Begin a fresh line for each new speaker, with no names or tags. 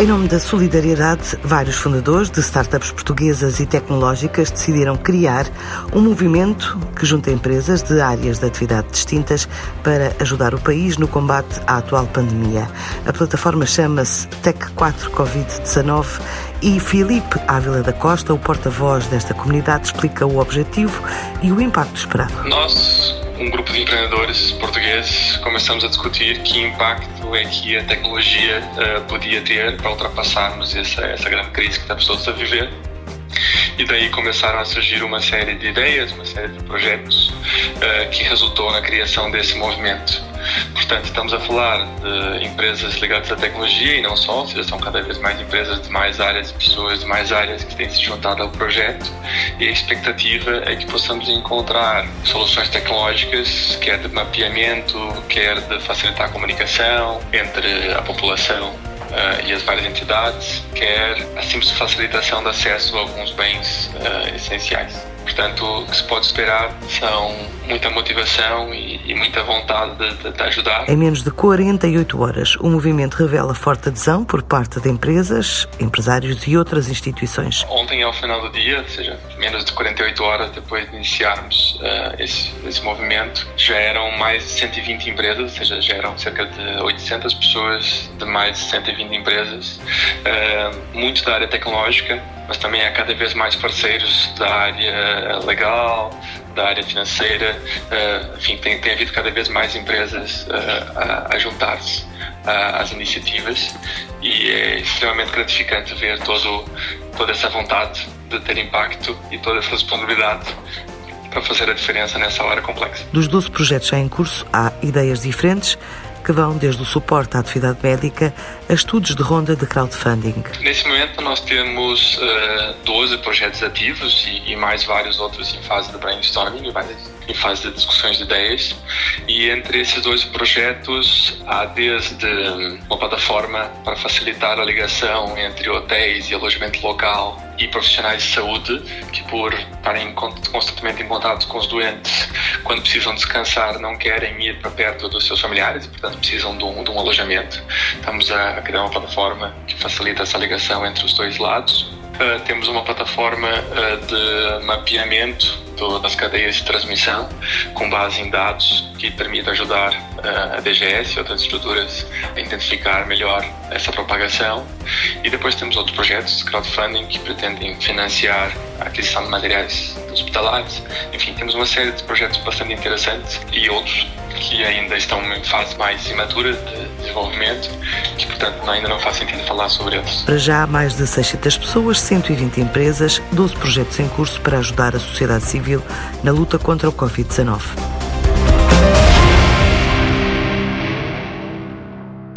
Em nome da solidariedade, vários fundadores de startups portuguesas e tecnológicas decidiram criar um movimento que junta empresas de áreas de atividade distintas para ajudar o país no combate à atual pandemia. A plataforma chama-se Tech4 Covid-19 e Filipe Ávila da Costa, o porta-voz desta comunidade, explica o objetivo e o impacto esperado.
Nós um grupo de empreendedores portugueses começamos a discutir que impacto é que a tecnologia uh, podia ter para ultrapassarmos essa, essa grande crise que estamos todos a viver. E daí começaram a surgir uma série de ideias, uma série de projetos uh, que resultou na criação desse movimento. Portanto, estamos a falar de empresas ligadas à tecnologia e não só, ou seja, são cada vez mais empresas de mais áreas, pessoas de mais áreas que têm se juntado ao projeto e a expectativa é que possamos encontrar soluções tecnológicas, quer de mapeamento, quer de facilitar a comunicação entre a população Uh, e as várias entidades, quer a simples facilitação de acesso a alguns bens uh, essenciais. Portanto, o que se pode esperar são muita motivação e, e muita vontade de, de, ajudar.
Em menos de 48 horas, o movimento revela forte adesão por parte de empresas, empresários e outras instituições.
Ontem, ao final do dia, ou seja, menos de 48 horas depois de iniciarmos uh, esse, esse movimento, já eram mais de 120 empresas, ou seja, já eram cerca de 800 pessoas de mais de 120 empresas, uh, muito da área tecnológica, mas também há cada vez mais parceiros da área legal, da área financeira, uh, enfim, tem, tem havido cada vez mais empresas uh, a, a juntar-se às iniciativas e é extremamente gratificante ver todo, toda essa vontade de ter impacto e toda essa responsabilidade para fazer a diferença nessa hora complexa.
Dos 12 projetos já em curso, há ideias diferentes que vão desde o suporte à atividade médica a estudos de ronda de crowdfunding.
Nesse momento nós temos uh, eh, 12 projetos ativos e, e, mais vários outros em fase de brainstorming, em fase de discussões de ideias. E entre esses dois projetos há desde uma plataforma para facilitar a ligação entre hotéis e alojamento local e profissionais de saúde que por estarem constantemente em contato com os doentes quando precisam descansar não querem ir para perto dos seus familiares portanto precisam de um, de um alojamento. Estamos a criar uma plataforma que facilita essa ligação entre os dois lados. Uh, temos uma plataforma uh, de mapeamento do, das cadeias de transmissão com base em dados que permite ajudar uh, a DGS e outras estruturas a identificar melhor essa propagação. E depois temos outros projetos de crowdfunding que pretendem financiar a aquisição de materiais hospitalares. Enfim, temos uma série de projetos bastante interessantes e outros que ainda estão em fase mais imatura de desenvolvimento, que portanto ainda não faz sentido falar sobre eles.
Para já, mais de 600 pessoas, 120 empresas, 12 projetos em curso para ajudar a sociedade civil na luta contra o Covid-19.